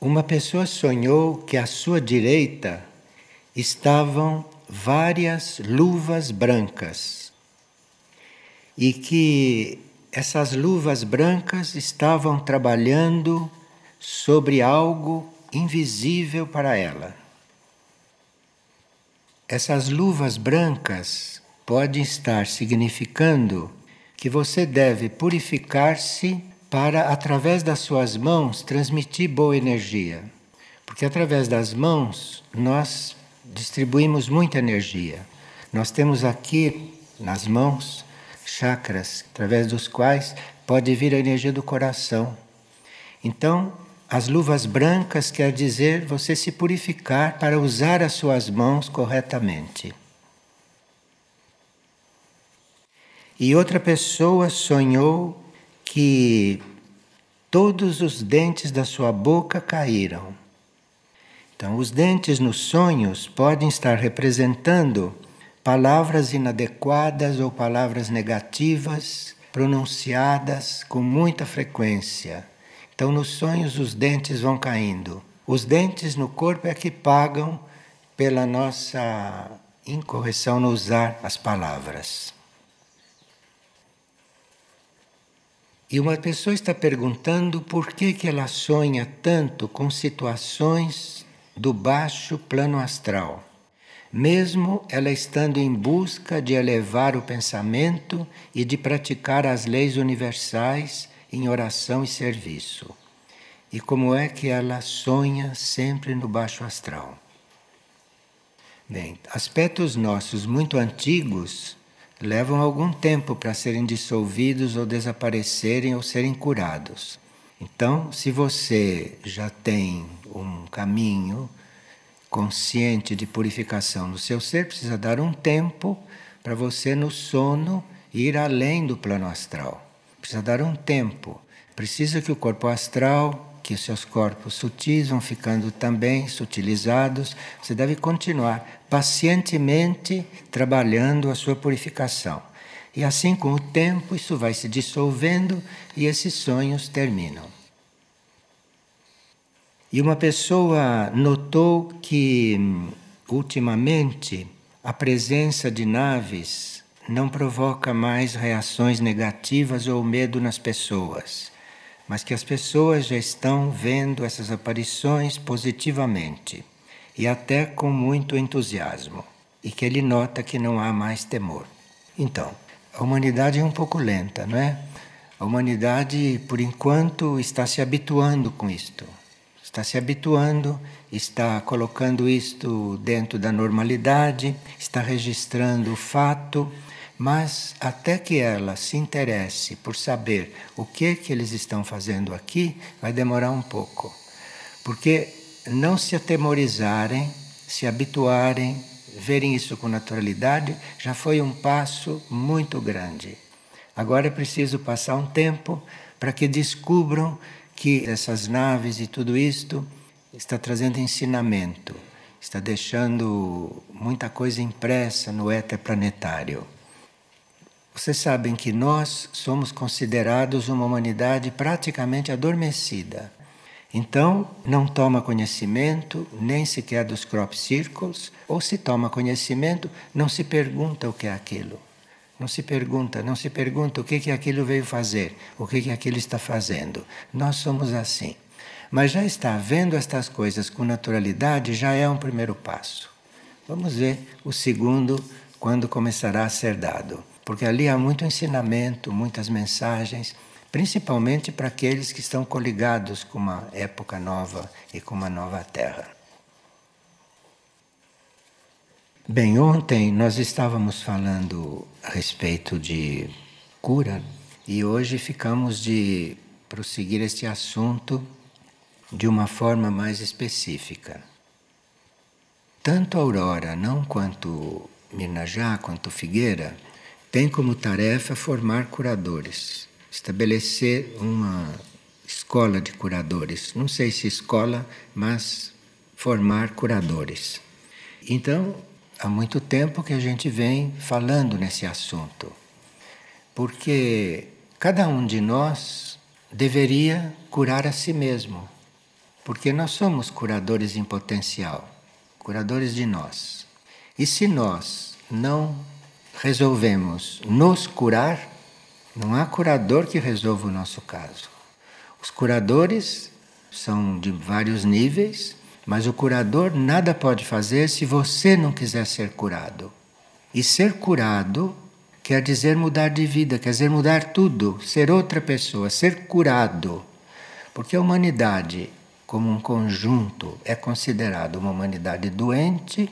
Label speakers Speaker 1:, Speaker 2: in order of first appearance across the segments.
Speaker 1: Uma pessoa sonhou que à sua direita estavam várias luvas brancas e que essas luvas brancas estavam trabalhando sobre algo invisível para ela. Essas luvas brancas podem estar significando que você deve purificar-se para, através das suas mãos, transmitir boa energia. Porque através das mãos nós distribuímos muita energia. Nós temos aqui nas mãos chakras, através dos quais pode vir a energia do coração. Então, as luvas brancas quer dizer você se purificar para usar as suas mãos corretamente. E outra pessoa sonhou que todos os dentes da sua boca caíram. Então, os dentes nos sonhos podem estar representando palavras inadequadas ou palavras negativas pronunciadas com muita frequência então, nos sonhos, os dentes vão caindo. Os dentes no corpo é que pagam pela nossa incorreção no usar as palavras. E uma pessoa está perguntando por que, que ela sonha tanto com situações do baixo plano astral, mesmo ela estando em busca de elevar o pensamento e de praticar as leis universais em oração e serviço. E como é que ela sonha sempre no baixo astral? Bem, aspectos nossos muito antigos levam algum tempo para serem dissolvidos ou desaparecerem ou serem curados. Então, se você já tem um caminho consciente de purificação no seu ser, precisa dar um tempo para você no sono ir além do plano astral. Precisa dar um tempo. Precisa que o corpo astral, que os seus corpos sutis vão ficando também sutilizados. Você deve continuar pacientemente trabalhando a sua purificação. E assim, com o tempo, isso vai se dissolvendo e esses sonhos terminam. E uma pessoa notou que, ultimamente, a presença de naves não provoca mais reações negativas ou medo nas pessoas, mas que as pessoas já estão vendo essas aparições positivamente e até com muito entusiasmo, e que ele nota que não há mais temor. Então, a humanidade é um pouco lenta, não é? A humanidade, por enquanto, está se habituando com isto. Está se habituando, está colocando isto dentro da normalidade, está registrando o fato mas até que ela se interesse por saber o que que eles estão fazendo aqui, vai demorar um pouco. Porque não se atemorizarem, se habituarem, verem isso com naturalidade, já foi um passo muito grande. Agora é preciso passar um tempo para que descubram que essas naves e tudo isto está trazendo ensinamento, está deixando muita coisa impressa no éter planetário. Vocês sabem que nós somos considerados uma humanidade praticamente adormecida. Então, não toma conhecimento nem sequer dos crop circles, ou se toma conhecimento, não se pergunta o que é aquilo. Não se pergunta, não se pergunta o que que aquilo veio fazer, o que que aquilo está fazendo. Nós somos assim. Mas já está vendo estas coisas com naturalidade já é um primeiro passo. Vamos ver o segundo quando começará a ser dado porque ali há muito ensinamento, muitas mensagens, principalmente para aqueles que estão coligados com uma época nova e com uma nova terra. Bem, ontem nós estávamos falando a respeito de cura e hoje ficamos de prosseguir este assunto de uma forma mais específica. Tanto Aurora, não quanto Mirnajá, quanto Figueira, tem como tarefa formar curadores, estabelecer uma escola de curadores. Não sei se escola, mas formar curadores. Então, há muito tempo que a gente vem falando nesse assunto, porque cada um de nós deveria curar a si mesmo. porque nós somos curadores em potencial, curadores de nós. E se nós não resolvemos nos curar, não há curador que resolva o nosso caso. Os curadores são de vários níveis, mas o curador nada pode fazer se você não quiser ser curado. E ser curado quer dizer mudar de vida, quer dizer mudar tudo, ser outra pessoa, ser curado. Porque a humanidade, como um conjunto, é considerada uma humanidade doente,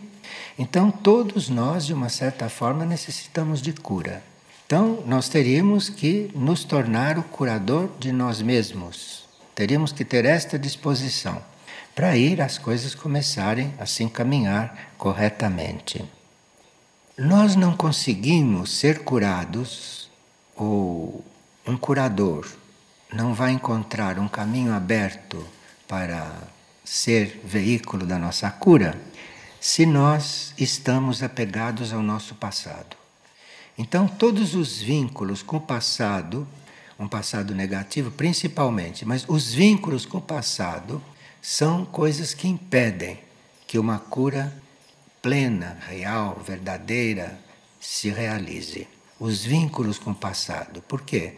Speaker 1: então todos nós, de uma certa forma, necessitamos de cura. Então, nós teríamos que nos tornar o curador de nós mesmos. Teríamos que ter esta disposição para ir as coisas começarem a se encaminhar corretamente. Nós não conseguimos ser curados ou um curador não vai encontrar um caminho aberto para ser veículo da nossa cura se nós estamos apegados ao nosso passado. Então, todos os vínculos com o passado, um passado negativo principalmente, mas os vínculos com o passado são coisas que impedem que uma cura plena, real, verdadeira se realize. Os vínculos com o passado. Por quê?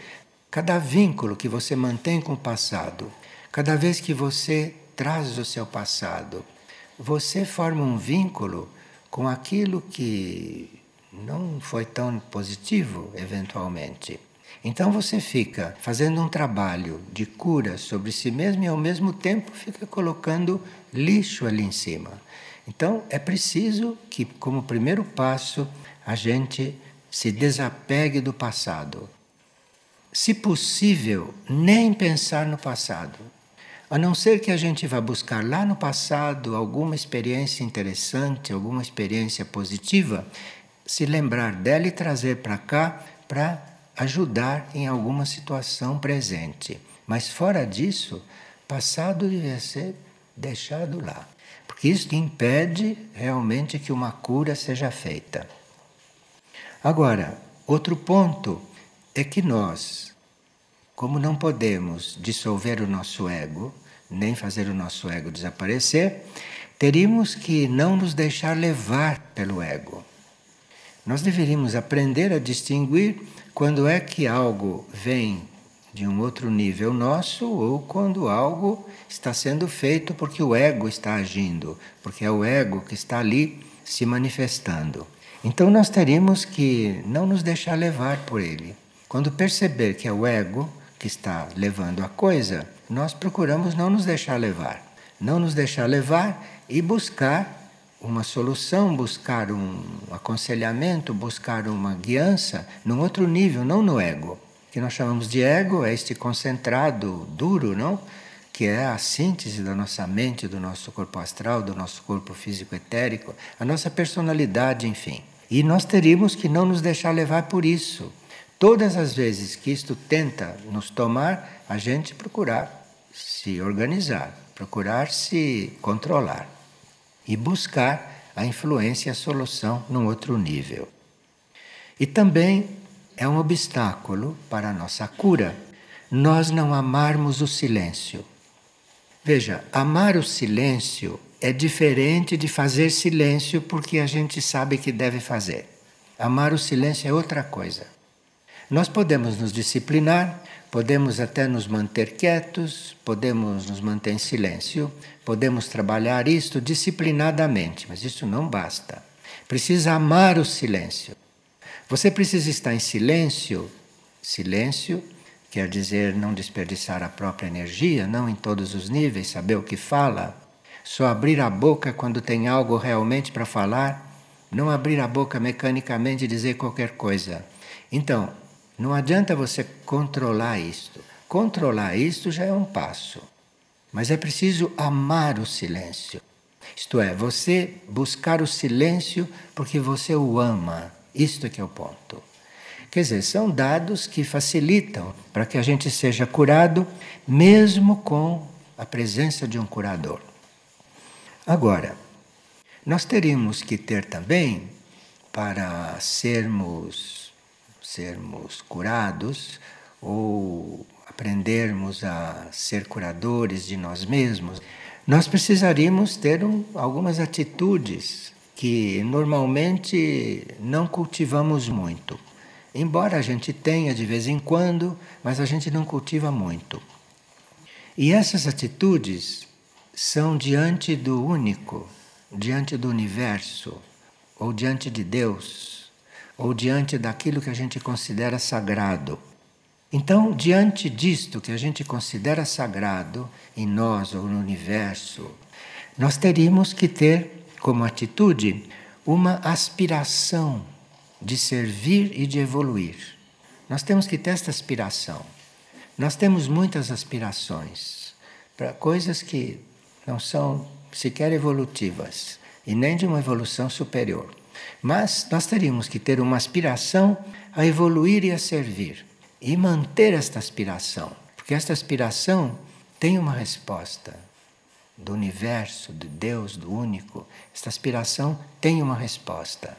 Speaker 1: Cada vínculo que você mantém com o passado, cada vez que você traz o seu passado, você forma um vínculo com aquilo que não foi tão positivo, eventualmente. Então você fica fazendo um trabalho de cura sobre si mesmo e ao mesmo tempo fica colocando lixo ali em cima. Então é preciso que, como primeiro passo, a gente se desapegue do passado. Se possível, nem pensar no passado. A não ser que a gente vá buscar lá no passado alguma experiência interessante, alguma experiência positiva, se lembrar dela e trazer para cá para ajudar em alguma situação presente. Mas fora disso, passado deve ser deixado lá. Porque isso impede realmente que uma cura seja feita. Agora, outro ponto é que nós, como não podemos dissolver o nosso ego, nem fazer o nosso ego desaparecer, teríamos que não nos deixar levar pelo ego. Nós deveríamos aprender a distinguir quando é que algo vem de um outro nível nosso ou quando algo está sendo feito porque o ego está agindo, porque é o ego que está ali se manifestando. Então nós teríamos que não nos deixar levar por ele. Quando perceber que é o ego que está levando a coisa, nós procuramos não nos deixar levar. Não nos deixar levar e buscar uma solução, buscar um aconselhamento, buscar uma guiança num outro nível, não no ego. O que nós chamamos de ego é este concentrado duro, não? Que é a síntese da nossa mente, do nosso corpo astral, do nosso corpo físico etérico, a nossa personalidade, enfim. E nós teríamos que não nos deixar levar por isso. Todas as vezes que isto tenta nos tomar, a gente procurar se organizar, procurar se controlar e buscar a influência e a solução num outro nível. E também é um obstáculo para a nossa cura nós não amarmos o silêncio. Veja, amar o silêncio é diferente de fazer silêncio porque a gente sabe que deve fazer. Amar o silêncio é outra coisa. Nós podemos nos disciplinar, podemos até nos manter quietos, podemos nos manter em silêncio, podemos trabalhar isto disciplinadamente, mas isso não basta. Precisa amar o silêncio. Você precisa estar em silêncio. Silêncio quer dizer não desperdiçar a própria energia, não em todos os níveis, saber o que fala. Só abrir a boca quando tem algo realmente para falar, não abrir a boca mecanicamente e dizer qualquer coisa. Então, não adianta você controlar isto. Controlar isto já é um passo. Mas é preciso amar o silêncio. Isto é, você buscar o silêncio porque você o ama. Isto é que é o ponto. Quer dizer, são dados que facilitam para que a gente seja curado, mesmo com a presença de um curador. Agora, nós teríamos que ter também, para sermos, sermos curados, ou aprendermos a ser curadores de nós mesmos, nós precisaríamos ter um, algumas atitudes que normalmente não cultivamos muito. Embora a gente tenha de vez em quando, mas a gente não cultiva muito. E essas atitudes são diante do único, diante do universo, ou diante de Deus, ou diante daquilo que a gente considera sagrado. Então, diante disto que a gente considera sagrado em nós ou no universo, nós teríamos que ter como atitude uma aspiração de servir e de evoluir. Nós temos que ter esta aspiração. Nós temos muitas aspirações para coisas que não são sequer evolutivas e nem de uma evolução superior. Mas nós teríamos que ter uma aspiração a evoluir e a servir e manter esta aspiração, porque esta aspiração tem uma resposta do universo, de Deus, do único. Esta aspiração tem uma resposta.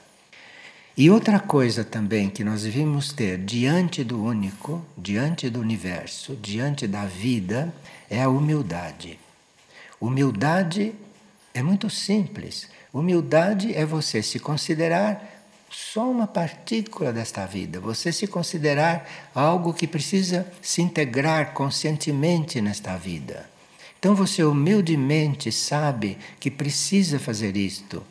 Speaker 1: E outra coisa também que nós devemos ter diante do único, diante do universo, diante da vida, é a humildade. Humildade é muito simples. Humildade é você se considerar só uma partícula desta vida, você se considerar algo que precisa se integrar conscientemente nesta vida. Então você humildemente sabe que precisa fazer isto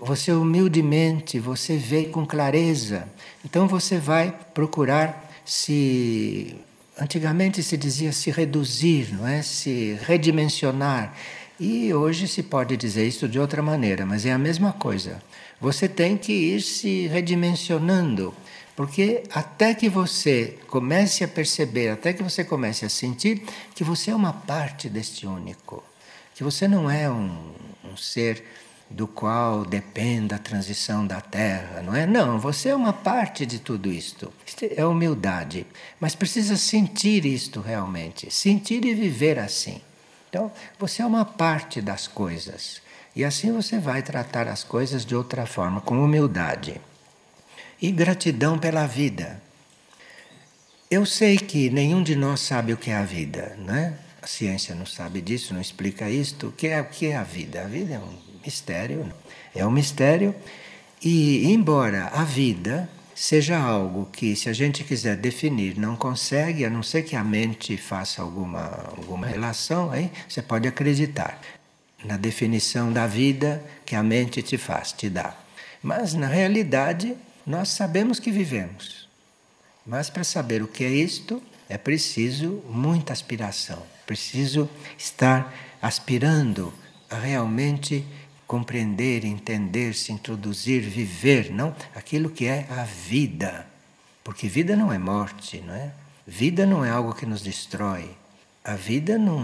Speaker 1: você humildemente, você vê com clareza. Então você vai procurar se antigamente se dizia se reduzir, não é? Se redimensionar. E hoje se pode dizer isso de outra maneira, mas é a mesma coisa. Você tem que ir se redimensionando, porque até que você comece a perceber, até que você comece a sentir que você é uma parte deste único, que você não é um, um ser do qual depende a transição da Terra, não é? Não, você é uma parte de tudo isto. Isto é humildade, mas precisa sentir isto realmente, sentir e viver assim. Então, você é uma parte das coisas. E assim você vai tratar as coisas de outra forma, com humildade. E gratidão pela vida. Eu sei que nenhum de nós sabe o que é a vida, não é? A ciência não sabe disso, não explica isto. O que é, o que é a vida? A vida é um mistério. É um mistério. E, embora a vida seja algo que, se a gente quiser definir, não consegue, a não ser que a mente faça alguma, alguma relação, aí você pode acreditar na definição da vida que a mente te faz, te dá. Mas, na realidade, nós sabemos que vivemos. Mas, para saber o que é isto, é preciso muita aspiração, preciso estar aspirando a realmente compreender, entender, se introduzir, viver, não? Aquilo que é a vida. Porque vida não é morte, não é? Vida não é algo que nos destrói. A vida não,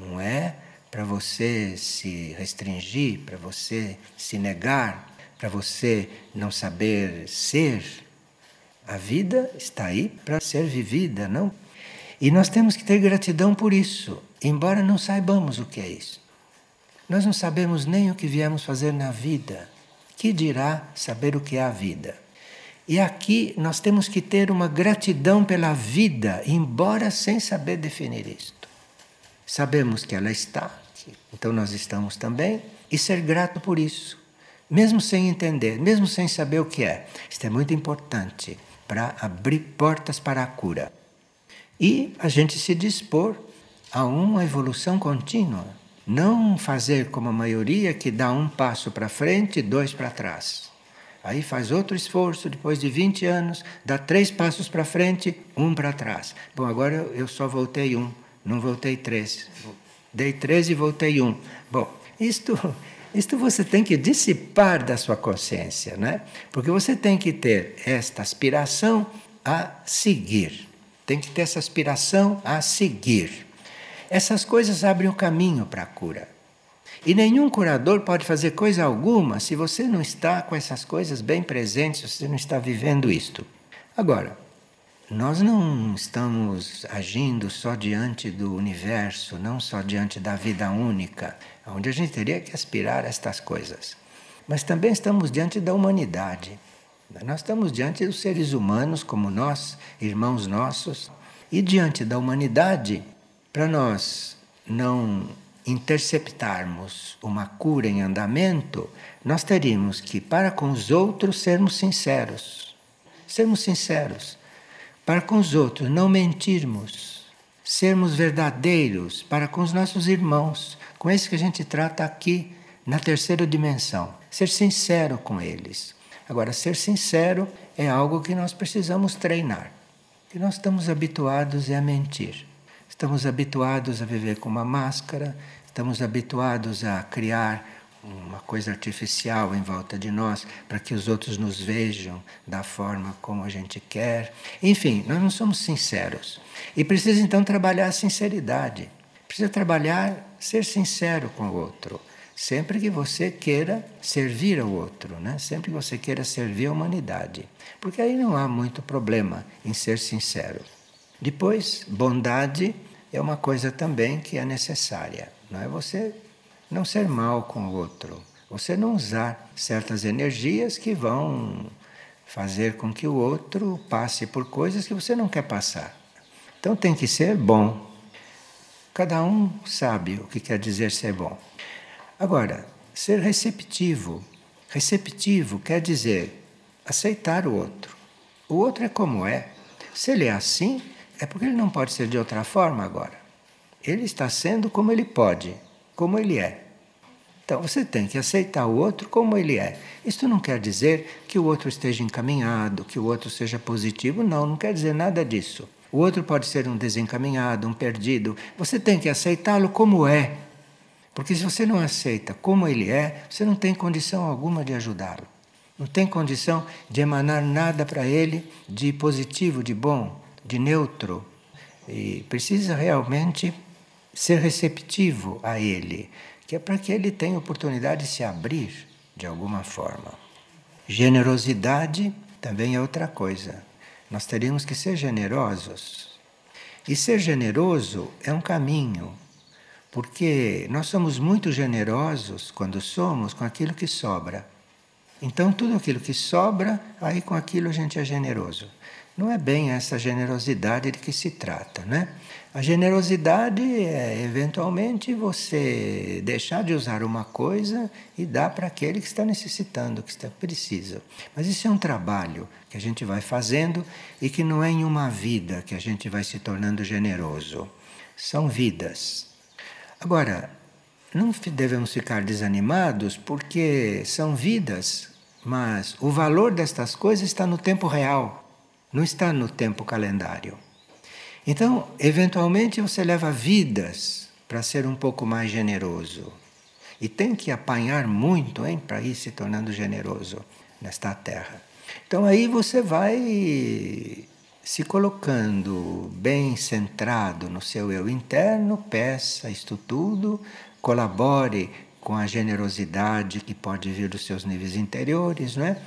Speaker 1: não é para você se restringir, para você se negar, para você não saber ser. A vida está aí para ser vivida, não? E nós temos que ter gratidão por isso, embora não saibamos o que é isso. Nós não sabemos nem o que viemos fazer na vida. Que dirá saber o que é a vida? E aqui nós temos que ter uma gratidão pela vida, embora sem saber definir isto. Sabemos que ela está, então nós estamos também, e ser grato por isso, mesmo sem entender, mesmo sem saber o que é. Isto é muito importante para abrir portas para a cura. E a gente se dispor a uma evolução contínua. Não fazer como a maioria que dá um passo para frente e dois para trás. Aí faz outro esforço, depois de 20 anos, dá três passos para frente, um para trás. Bom, agora eu só voltei um, não voltei três. Dei três e voltei um. Bom, isto, isto você tem que dissipar da sua consciência, né? Porque você tem que ter esta aspiração a seguir. Tem que ter essa aspiração a seguir. Essas coisas abrem o caminho para a cura. E nenhum curador pode fazer coisa alguma se você não está com essas coisas bem presentes, se você não está vivendo isto. Agora, nós não estamos agindo só diante do universo, não só diante da vida única, onde a gente teria que aspirar a estas coisas. Mas também estamos diante da humanidade. Nós estamos diante dos seres humanos como nós, irmãos nossos, e diante da humanidade para nós não interceptarmos uma cura em andamento, nós teríamos que, para com os outros, sermos sinceros. Sermos sinceros. Para com os outros, não mentirmos. Sermos verdadeiros para com os nossos irmãos, com esses que a gente trata aqui na terceira dimensão. Ser sincero com eles. Agora, ser sincero é algo que nós precisamos treinar. Que nós estamos habituados a mentir. Estamos habituados a viver com uma máscara, estamos habituados a criar uma coisa artificial em volta de nós para que os outros nos vejam da forma como a gente quer. Enfim, nós não somos sinceros. E precisa então trabalhar a sinceridade. Precisa trabalhar ser sincero com o outro. Sempre que você queira servir ao outro, né? sempre que você queira servir a humanidade. Porque aí não há muito problema em ser sincero. Depois, bondade é uma coisa também que é necessária. Não é você não ser mal com o outro, você não usar certas energias que vão fazer com que o outro passe por coisas que você não quer passar. Então tem que ser bom. Cada um sabe o que quer dizer ser bom. Agora, ser receptivo. Receptivo quer dizer aceitar o outro. O outro é como é. Se ele é assim, é porque ele não pode ser de outra forma agora. Ele está sendo como ele pode, como ele é. Então você tem que aceitar o outro como ele é. Isto não quer dizer que o outro esteja encaminhado, que o outro seja positivo, não, não quer dizer nada disso. O outro pode ser um desencaminhado, um perdido. Você tem que aceitá-lo como é. Porque se você não aceita como ele é, você não tem condição alguma de ajudá-lo. Não tem condição de emanar nada para ele de positivo, de bom de neutro e precisa realmente ser receptivo a ele, que é para que ele tenha oportunidade de se abrir de alguma forma. Generosidade também é outra coisa. Nós teríamos que ser generosos. E ser generoso é um caminho, porque nós somos muito generosos quando somos com aquilo que sobra. Então, tudo aquilo que sobra, aí com aquilo a gente é generoso. Não é bem essa generosidade de que se trata, né? A generosidade é eventualmente você deixar de usar uma coisa e dar para aquele que está necessitando, que está precisa. Mas isso é um trabalho que a gente vai fazendo e que não é em uma vida que a gente vai se tornando generoso. São vidas. Agora, não devemos ficar desanimados porque são vidas, mas o valor destas coisas está no tempo real não está no tempo calendário. Então, eventualmente você leva vidas para ser um pouco mais generoso. E tem que apanhar muito, hein, para ir se tornando generoso nesta terra. Então aí você vai se colocando bem centrado no seu eu interno, peça isto tudo, colabore com a generosidade que pode vir dos seus níveis interiores, não é?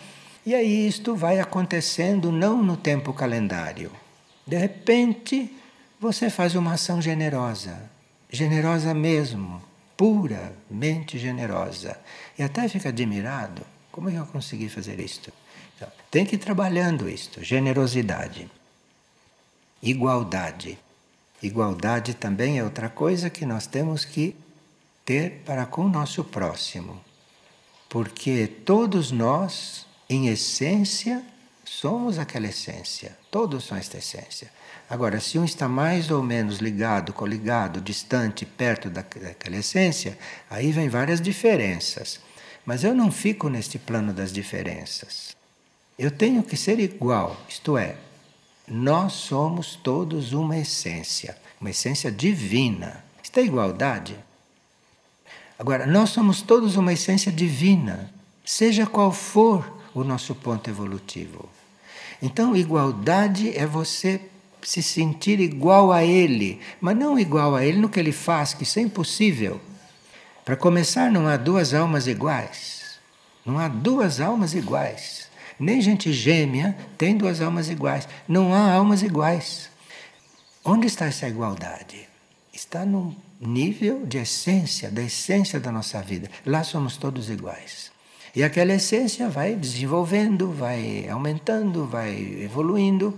Speaker 1: E aí isto vai acontecendo não no tempo calendário. De repente, você faz uma ação generosa, generosa mesmo, puramente generosa. E até fica admirado, como é que eu consegui fazer isto? Então, tem que ir trabalhando isto, generosidade. Igualdade. Igualdade também é outra coisa que nós temos que ter para com o nosso próximo. Porque todos nós em essência, somos aquela essência. Todos são esta essência. Agora, se um está mais ou menos ligado, coligado, distante, perto daquela essência, aí vem várias diferenças. Mas eu não fico neste plano das diferenças. Eu tenho que ser igual, isto é, nós somos todos uma essência, uma essência divina. Isto é igualdade. Agora, nós somos todos uma essência divina, seja qual for o nosso ponto evolutivo. Então, igualdade é você se sentir igual a ele, mas não igual a ele no que ele faz, que isso é impossível. Para começar, não há duas almas iguais. Não há duas almas iguais. Nem gente gêmea tem duas almas iguais. Não há almas iguais. Onde está essa igualdade? Está no nível de essência, da essência da nossa vida. Lá somos todos iguais. E aquela essência vai desenvolvendo, vai aumentando, vai evoluindo.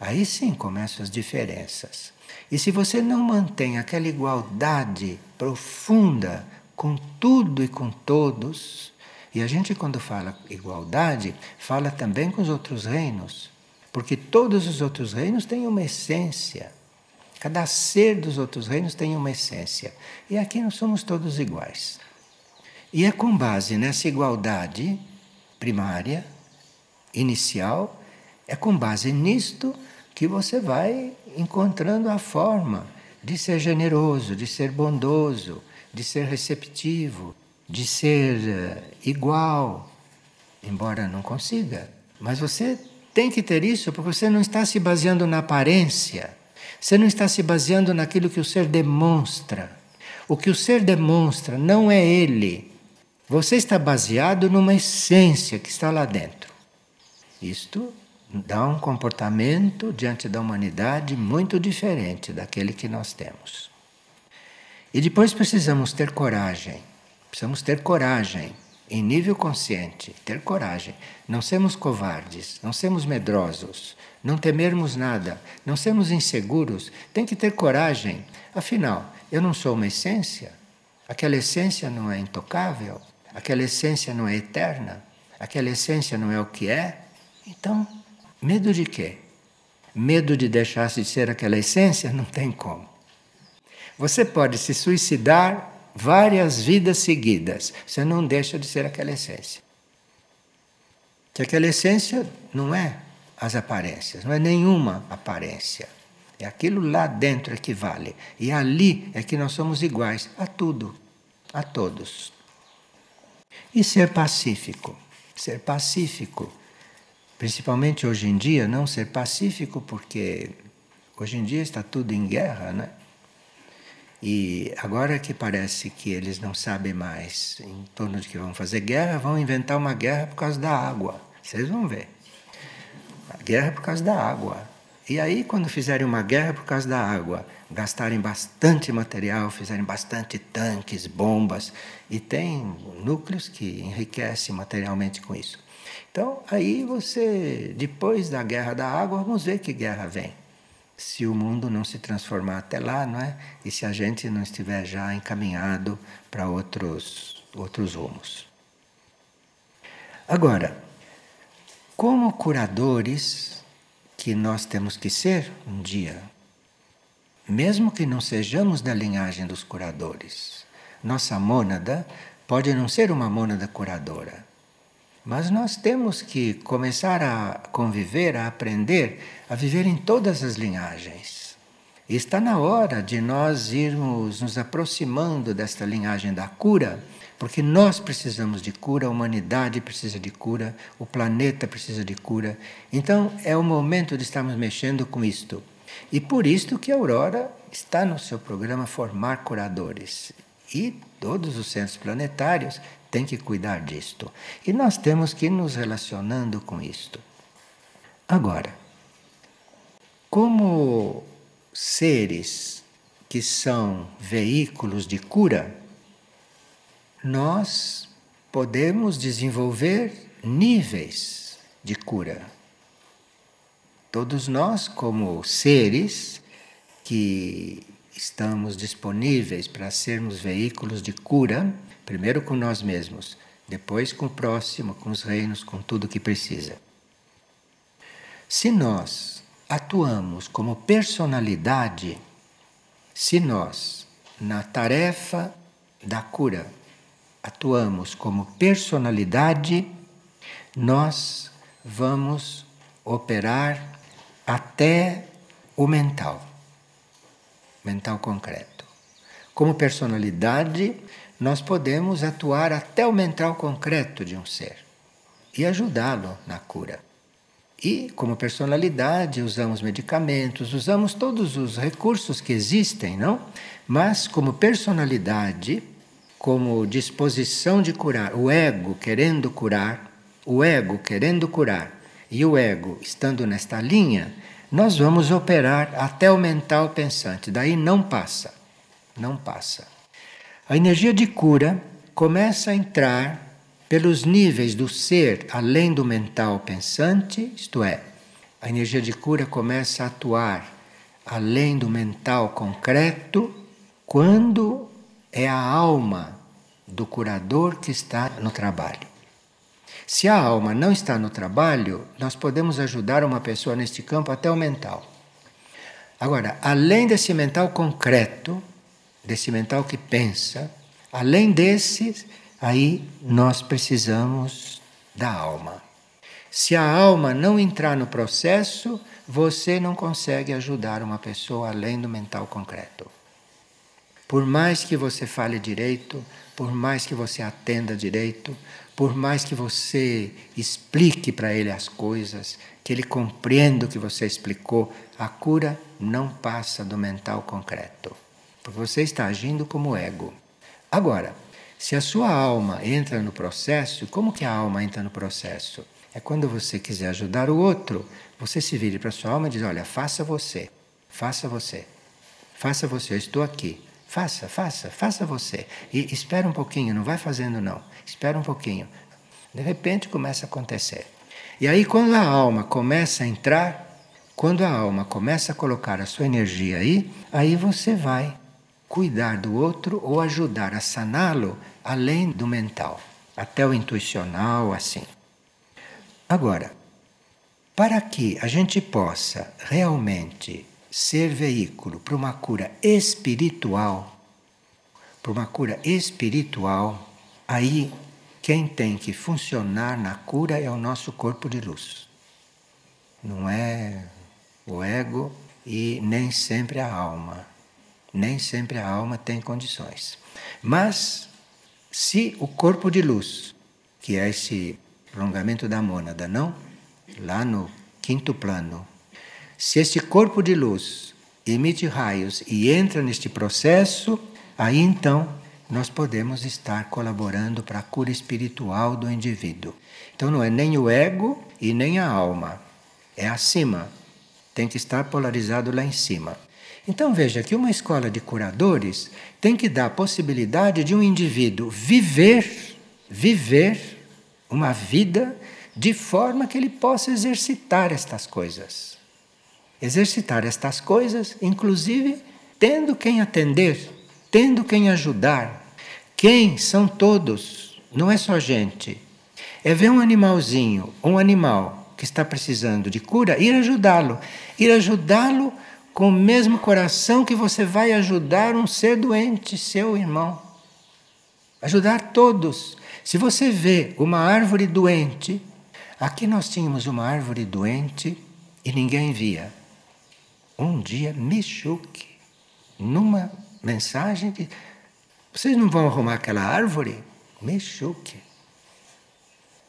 Speaker 1: Aí sim começam as diferenças. E se você não mantém aquela igualdade profunda com tudo e com todos, e a gente, quando fala igualdade, fala também com os outros reinos, porque todos os outros reinos têm uma essência. Cada ser dos outros reinos tem uma essência. E aqui nós somos todos iguais. E é com base nessa igualdade primária, inicial, é com base nisto que você vai encontrando a forma de ser generoso, de ser bondoso, de ser receptivo, de ser eh, igual, embora não consiga. Mas você tem que ter isso porque você não está se baseando na aparência, você não está se baseando naquilo que o ser demonstra. O que o ser demonstra não é ele. Você está baseado numa essência que está lá dentro. Isto dá um comportamento diante da humanidade muito diferente daquele que nós temos. E depois precisamos ter coragem. Precisamos ter coragem em nível consciente, ter coragem. Não sermos covardes, não sermos medrosos, não temermos nada, não sermos inseguros. Tem que ter coragem. Afinal, eu não sou uma essência. Aquela essência não é intocável. Aquela essência não é eterna. Aquela essência não é o que é. Então, Medo de quê? Medo de deixar-se de ser aquela essência? Não tem como. Você pode se suicidar várias vidas seguidas, você não deixa de ser aquela essência. Que aquela essência não é as aparências, não é nenhuma aparência. É aquilo lá dentro é que vale. E ali é que nós somos iguais a tudo, a todos. E ser pacífico. Ser pacífico Principalmente hoje em dia, não ser pacífico, porque hoje em dia está tudo em guerra, né? E agora que parece que eles não sabem mais em torno de que vão fazer guerra, vão inventar uma guerra por causa da água. Vocês vão ver. A guerra por causa da água. E aí, quando fizerem uma guerra por causa da água, gastarem bastante material, fizerem bastante tanques, bombas, e tem núcleos que enriquecem materialmente com isso. Então, aí você, depois da guerra da água, vamos ver que guerra vem. Se o mundo não se transformar até lá, não é? E se a gente não estiver já encaminhado para outros, outros rumos. Agora, como curadores que nós temos que ser um dia, mesmo que não sejamos da linhagem dos curadores, nossa mônada pode não ser uma mônada curadora, mas nós temos que começar a conviver, a aprender, a viver em todas as linhagens. E está na hora de nós irmos nos aproximando desta linhagem da cura, porque nós precisamos de cura, a humanidade precisa de cura, o planeta precisa de cura. Então é o momento de estarmos mexendo com isto. E por isto que a Aurora está no seu programa Formar Curadores. E todos os centros planetários tem que cuidar disto. E nós temos que ir nos relacionando com isto. Agora, como seres que são veículos de cura, nós podemos desenvolver níveis de cura. Todos nós, como seres que estamos disponíveis para sermos veículos de cura, primeiro com nós mesmos, depois com o próximo, com os reinos, com tudo que precisa. Se nós atuamos como personalidade, se nós, na tarefa da cura, atuamos como personalidade, nós vamos operar até o mental mental concreto. Como personalidade, nós podemos atuar até o mental concreto de um ser e ajudá-lo na cura. E, como personalidade, usamos medicamentos, usamos todos os recursos que existem, não? Mas, como personalidade, como disposição de curar, o ego querendo curar, o ego querendo curar e o ego estando nesta linha, nós vamos operar até o mental pensante, daí não passa. Não passa. A energia de cura começa a entrar pelos níveis do ser além do mental pensante, isto é, a energia de cura começa a atuar além do mental concreto quando é a alma do curador que está no trabalho. Se a alma não está no trabalho, nós podemos ajudar uma pessoa neste campo até o mental. Agora, além desse mental concreto, desse mental que pensa, além desse, aí nós precisamos da alma. Se a alma não entrar no processo, você não consegue ajudar uma pessoa além do mental concreto. Por mais que você fale direito, por mais que você atenda direito, por mais que você explique para ele as coisas, que ele compreenda o que você explicou, a cura não passa do mental concreto. Porque você está agindo como ego. Agora, se a sua alma entra no processo, como que a alma entra no processo? É quando você quiser ajudar o outro, você se vire para a sua alma e diz: Olha, faça você, faça você, faça você, eu estou aqui. Faça, faça, faça você. E espera um pouquinho, não vai fazendo não. Espera um pouquinho. De repente começa a acontecer. E aí quando a alma começa a entrar, quando a alma começa a colocar a sua energia aí, aí você vai cuidar do outro ou ajudar a saná-lo além do mental, até o intuicional, assim. Agora, para que a gente possa realmente ser veículo para uma cura espiritual, para uma cura espiritual, aí quem tem que funcionar na cura é o nosso corpo de luz. Não é o ego e nem sempre a alma. Nem sempre a alma tem condições. Mas, se o corpo de luz, que é esse prolongamento da mônada, não? Lá no quinto plano, se este corpo de luz emite raios e entra neste processo, aí então nós podemos estar colaborando para a cura espiritual do indivíduo. Então não é nem o ego e nem a alma, é acima. Tem que estar polarizado lá em cima. Então veja que uma escola de curadores tem que dar a possibilidade de um indivíduo viver, viver uma vida de forma que ele possa exercitar estas coisas exercitar estas coisas, inclusive tendo quem atender, tendo quem ajudar. Quem são todos? Não é só gente. É ver um animalzinho, um animal que está precisando de cura, ir ajudá-lo. Ir ajudá-lo com o mesmo coração que você vai ajudar um ser doente, seu irmão. Ajudar todos. Se você vê uma árvore doente, aqui nós tínhamos uma árvore doente e ninguém via. Um dia, Michuque, numa mensagem, de, vocês não vão arrumar aquela árvore? Michuque.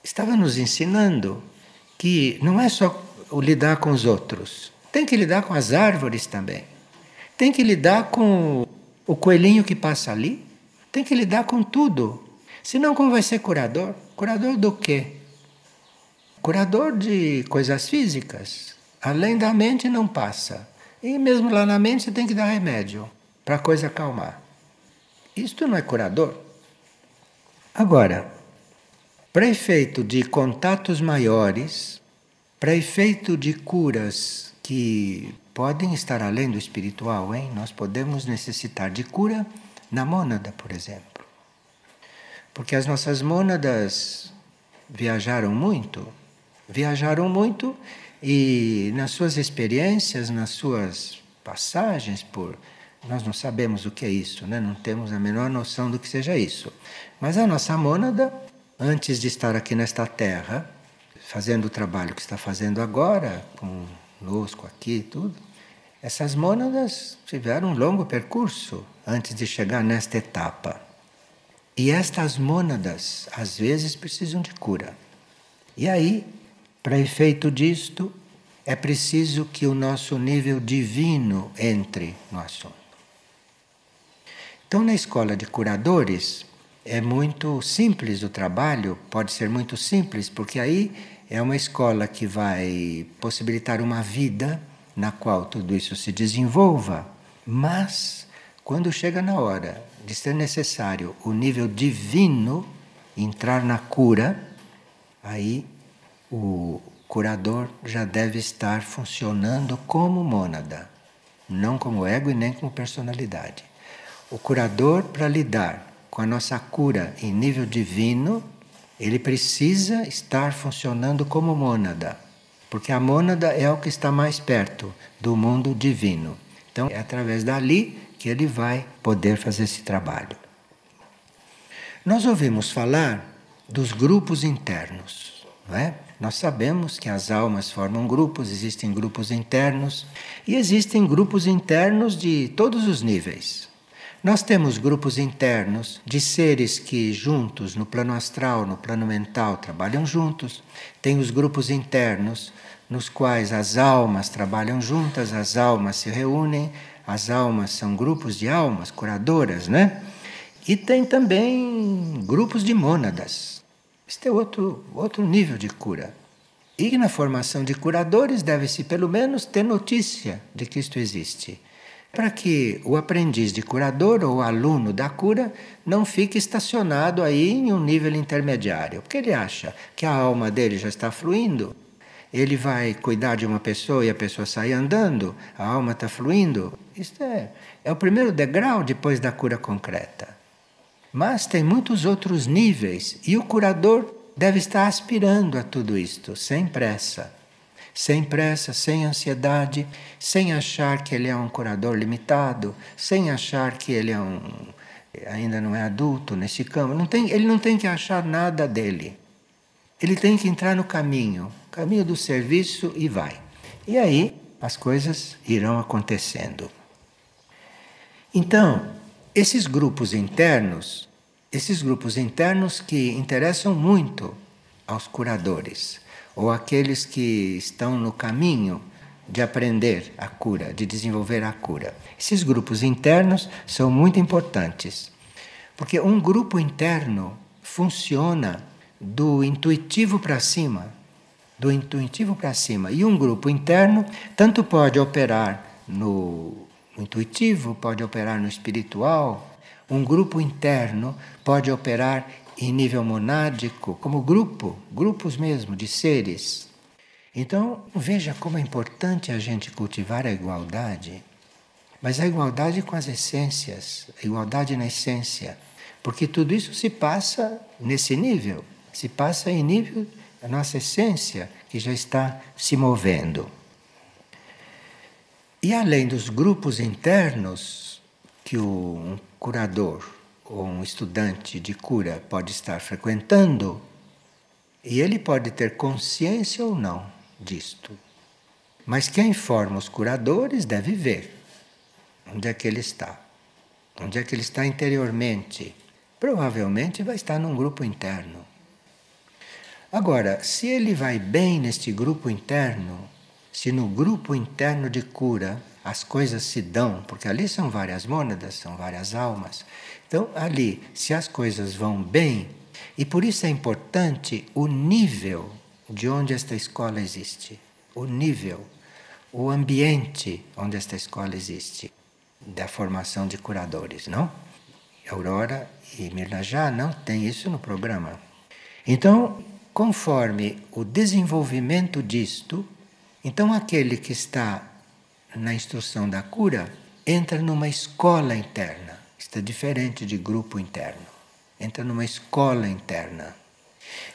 Speaker 1: Estava nos ensinando que não é só o lidar com os outros, tem que lidar com as árvores também. Tem que lidar com o coelhinho que passa ali, tem que lidar com tudo. Senão, como vai ser curador? Curador do quê? Curador de coisas físicas. Além da mente não passa. E mesmo lá na mente você tem que dar remédio para a coisa acalmar. Isto não é curador. Agora, para efeito de contatos maiores, para efeito de curas que podem estar além do espiritual, hein? Nós podemos necessitar de cura na mônada, por exemplo. Porque as nossas mônadas viajaram muito, viajaram muito e nas suas experiências, nas suas passagens por. Nós não sabemos o que é isso, né? não temos a menor noção do que seja isso. Mas a nossa mônada, antes de estar aqui nesta terra, fazendo o trabalho que está fazendo agora, conosco aqui tudo, essas mônadas tiveram um longo percurso antes de chegar nesta etapa. E estas mônadas, às vezes, precisam de cura. E aí para efeito disto, é preciso que o nosso nível divino entre no assunto. Então, na escola de curadores, é muito simples o trabalho, pode ser muito simples, porque aí é uma escola que vai possibilitar uma vida na qual tudo isso se desenvolva, mas quando chega na hora de ser necessário o nível divino entrar na cura, aí o curador já deve estar funcionando como mônada. não como ego e nem como personalidade. O curador, para lidar com a nossa cura em nível divino, ele precisa estar funcionando como mônada, porque a mônada é o que está mais perto do mundo divino. Então é através dali que ele vai poder fazer esse trabalho. Nós ouvimos falar dos grupos internos, não é? Nós sabemos que as almas formam grupos, existem grupos internos e existem grupos internos de todos os níveis. Nós temos grupos internos de seres que juntos, no plano astral, no plano mental, trabalham juntos. Tem os grupos internos nos quais as almas trabalham juntas, as almas se reúnem, as almas são grupos de almas curadoras, né? E tem também grupos de mônadas. Este é outro, outro nível de cura. E na formação de curadores deve-se, pelo menos, ter notícia de que isto existe para que o aprendiz de curador ou aluno da cura não fique estacionado aí em um nível intermediário. Porque ele acha que a alma dele já está fluindo, ele vai cuidar de uma pessoa e a pessoa sai andando, a alma está fluindo. Isso é, é o primeiro degrau depois da cura concreta. Mas tem muitos outros níveis e o curador deve estar aspirando a tudo isto, sem pressa sem pressa, sem ansiedade, sem achar que ele é um curador limitado, sem achar que ele é um ainda não é adulto nesse campo. Não tem, ele não tem que achar nada dele. Ele tem que entrar no caminho, caminho do serviço e vai. E aí as coisas irão acontecendo. Então, esses grupos internos, esses grupos internos que interessam muito aos curadores ou aqueles que estão no caminho de aprender a cura, de desenvolver a cura. Esses grupos internos são muito importantes, porque um grupo interno funciona do intuitivo para cima, do intuitivo para cima. E um grupo interno tanto pode operar no, no intuitivo, pode operar no espiritual. Um grupo interno pode operar em nível monádico, como grupo, grupos mesmo de seres. Então, veja como é importante a gente cultivar a igualdade, mas a igualdade com as essências, a igualdade na essência, porque tudo isso se passa nesse nível, se passa em nível da nossa essência que já está se movendo. E além dos grupos internos que o curador ou um estudante de cura pode estar frequentando e ele pode ter consciência ou não disto. Mas quem forma os curadores deve ver onde é que ele está. Onde é que ele está interiormente. Provavelmente vai estar num grupo interno. Agora, se ele vai bem neste grupo interno, se no grupo interno de cura as coisas se dão, porque ali são várias mônadas, são várias almas, então, ali, se as coisas vão bem, e por isso é importante o nível de onde esta escola existe, o nível, o ambiente onde esta escola existe, da formação de curadores, não? Aurora e Mirna já não tem isso no programa. Então, conforme o desenvolvimento disto, então aquele que está na instrução da cura entra numa escola interna Está diferente de grupo interno. Entra numa escola interna.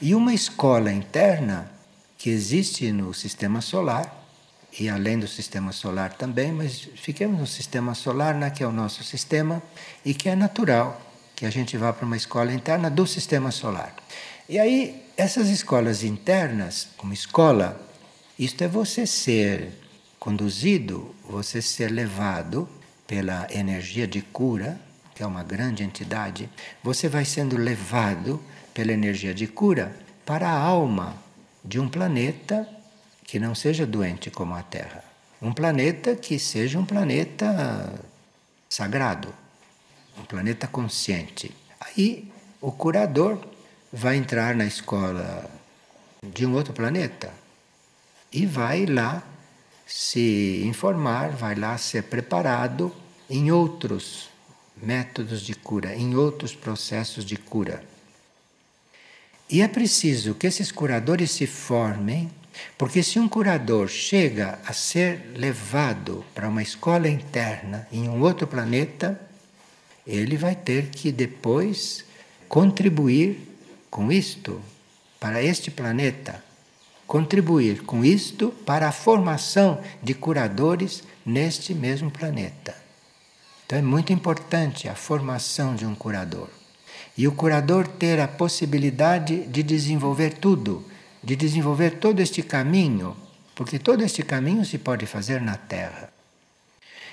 Speaker 1: E uma escola interna que existe no sistema solar, e além do sistema solar também, mas fiquemos no sistema solar, né, que é o nosso sistema, e que é natural que a gente vá para uma escola interna do sistema solar. E aí, essas escolas internas, como escola, isto é você ser conduzido, você ser levado pela energia de cura que é uma grande entidade, você vai sendo levado pela energia de cura para a alma de um planeta que não seja doente como a Terra. Um planeta que seja um planeta sagrado, um planeta consciente. Aí o curador vai entrar na escola de um outro planeta e vai lá se informar, vai lá ser preparado em outros métodos de cura, em outros processos de cura. E é preciso que esses curadores se formem Porque se um curador chega a ser levado para uma escola interna em um outro planeta, ele vai ter que depois contribuir com isto para este planeta, contribuir com isto para a formação de curadores neste mesmo planeta. Então é muito importante a formação de um curador. E o curador ter a possibilidade de desenvolver tudo, de desenvolver todo este caminho, porque todo este caminho se pode fazer na Terra.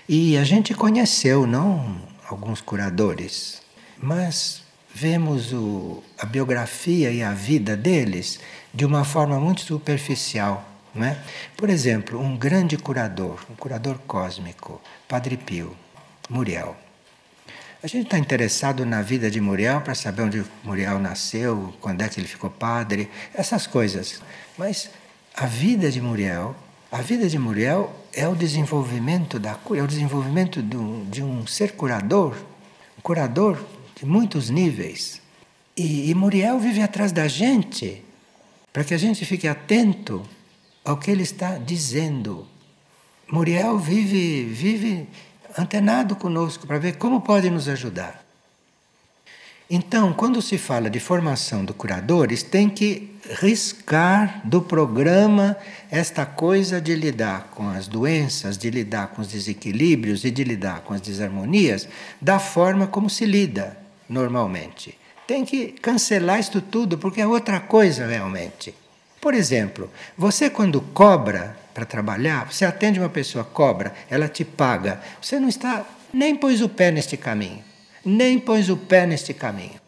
Speaker 1: E a gente conheceu, não alguns curadores, mas vemos o, a biografia e a vida deles de uma forma muito superficial. Não é? Por exemplo, um grande curador, um curador cósmico, Padre Pio, Muriel. A gente está interessado na vida de Muriel para saber onde Muriel nasceu, quando é que ele ficou padre, essas coisas. Mas a vida de Muriel, a vida de Muriel é o desenvolvimento da cura, é o desenvolvimento do, de um ser curador, um curador de muitos níveis. E, e Muriel vive atrás da gente, para que a gente fique atento ao que ele está dizendo. Muriel vive, vive antenado conosco para ver como pode nos ajudar. Então, quando se fala de formação de curadores, tem que riscar do programa esta coisa de lidar com as doenças, de lidar com os desequilíbrios e de lidar com as desarmonias da forma como se lida normalmente. Tem que cancelar isto tudo, porque é outra coisa realmente. Por exemplo, você quando cobra para trabalhar, você atende uma pessoa, cobra, ela te paga. Você não está, nem pôs o pé neste caminho. Nem pôs o pé neste caminho.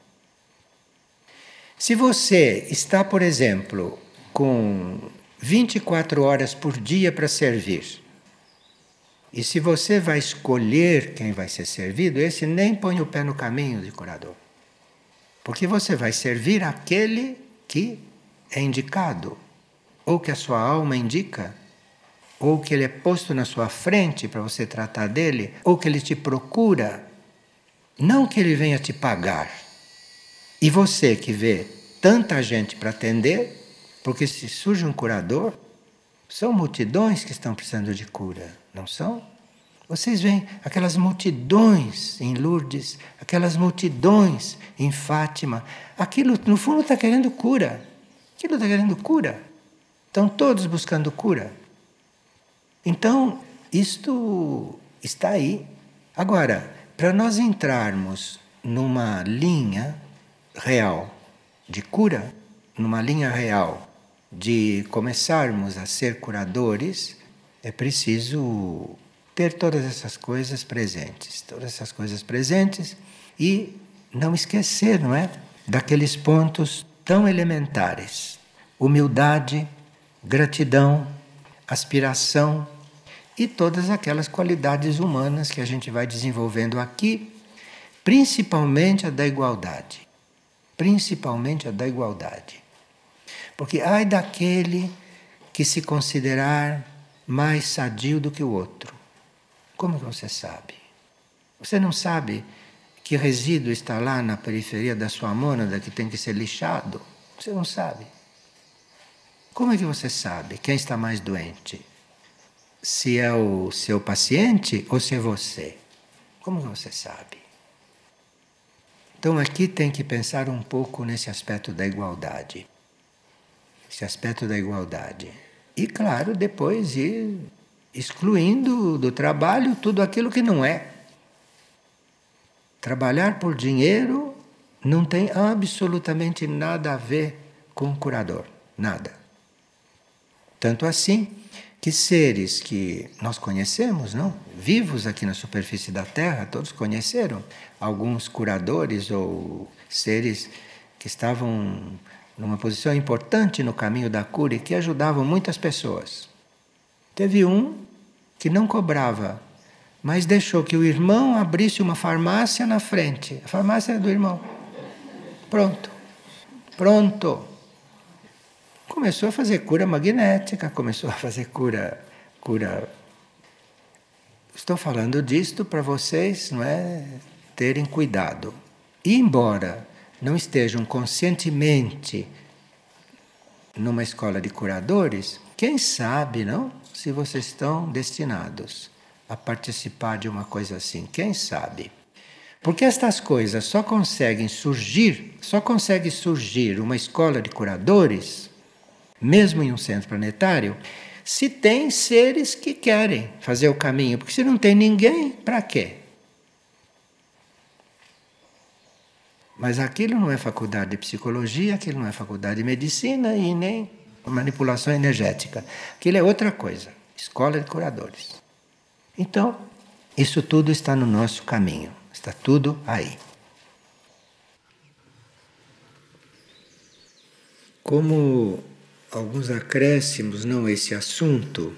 Speaker 1: Se você está, por exemplo, com 24 horas por dia para servir, e se você vai escolher quem vai ser servido, esse nem põe o pé no caminho de curador. Porque você vai servir aquele que é indicado, ou que a sua alma indica ou que ele é posto na sua frente para você tratar dele, ou que ele te procura, não que ele venha te pagar. E você que vê tanta gente para atender, porque se surge um curador, são multidões que estão precisando de cura, não são? Vocês veem aquelas multidões em Lourdes, aquelas multidões em Fátima. Aquilo, no fundo, está querendo cura. Aquilo está querendo cura. Estão todos buscando cura. Então, isto está aí. Agora, para nós entrarmos numa linha real de cura, numa linha real de começarmos a ser curadores, é preciso ter todas essas coisas presentes, todas essas coisas presentes e não esquecer, não é? Daqueles pontos tão elementares: humildade, gratidão, aspiração e todas aquelas qualidades humanas que a gente vai desenvolvendo aqui, principalmente a da igualdade. Principalmente a da igualdade. Porque ai daquele que se considerar mais sadio do que o outro. Como você sabe? Você não sabe que resíduo está lá na periferia da sua mônada que tem que ser lixado? Você não sabe. Como é que você sabe quem está mais doente? Se é o seu paciente ou se é você? Como você sabe? Então aqui tem que pensar um pouco nesse aspecto da igualdade. Esse aspecto da igualdade. E claro, depois ir excluindo do trabalho tudo aquilo que não é. Trabalhar por dinheiro não tem absolutamente nada a ver com o curador. Nada. Tanto assim que seres que nós conhecemos, não? Vivos aqui na superfície da Terra, todos conheceram alguns curadores ou seres que estavam numa posição importante no caminho da cura e que ajudavam muitas pessoas. Teve um que não cobrava, mas deixou que o irmão abrisse uma farmácia na frente. A farmácia era do irmão. Pronto. Pronto começou a fazer cura magnética, começou a fazer cura, cura. Estou falando disto para vocês, não é, terem cuidado. E embora não estejam conscientemente numa escola de curadores, Quem sabe, não? Se vocês estão destinados a participar de uma coisa assim. Quem sabe? Porque estas coisas só conseguem surgir, só consegue surgir uma escola de curadores, mesmo em um centro planetário, se tem seres que querem fazer o caminho. Porque se não tem ninguém, para quê? Mas aquilo não é faculdade de psicologia, aquilo não é faculdade de medicina e nem manipulação energética. Aquilo é outra coisa escola de curadores. Então, isso tudo está no nosso caminho, está tudo aí. Como alguns acréscimos não esse assunto,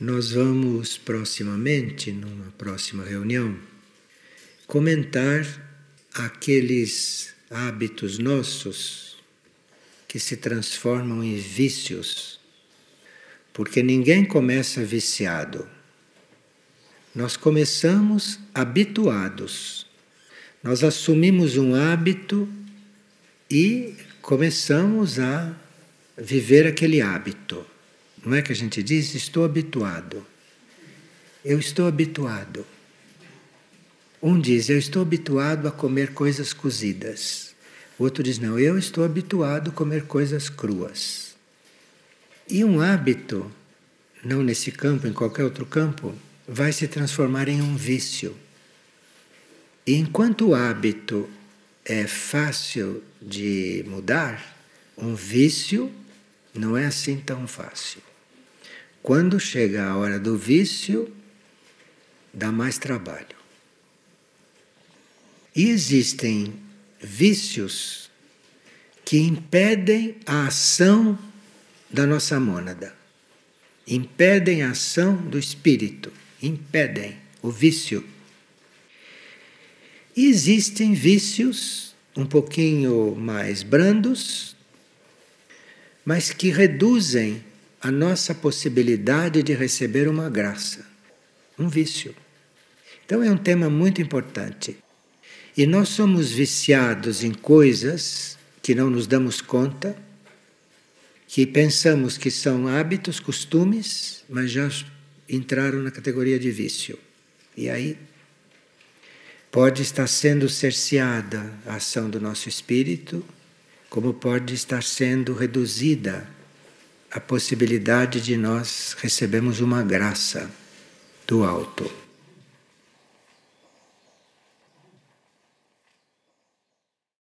Speaker 1: nós vamos proximamente, numa próxima reunião, comentar aqueles hábitos nossos que se transformam em vícios, porque ninguém começa viciado. Nós começamos habituados. Nós assumimos um hábito e começamos a viver aquele hábito. Não é que a gente diz, estou habituado. Eu estou habituado. Um diz, eu estou habituado a comer coisas cozidas. O outro diz, não, eu estou habituado a comer coisas cruas. E um hábito, não nesse campo, em qualquer outro campo, vai se transformar em um vício. E enquanto o hábito é fácil de mudar, um vício não é assim tão fácil. Quando chega a hora do vício, dá mais trabalho. E existem vícios que impedem a ação da nossa mônada, impedem a ação do espírito, impedem o vício. E existem vícios um pouquinho mais brandos, mas que reduzem a nossa possibilidade de receber uma graça, um vício. Então é um tema muito importante. E nós somos viciados em coisas que não nos damos conta, que pensamos que são hábitos, costumes, mas já entraram na categoria de vício. E aí pode estar sendo cerceada a ação do nosso espírito, como pode estar sendo reduzida a possibilidade de nós recebermos uma graça do alto.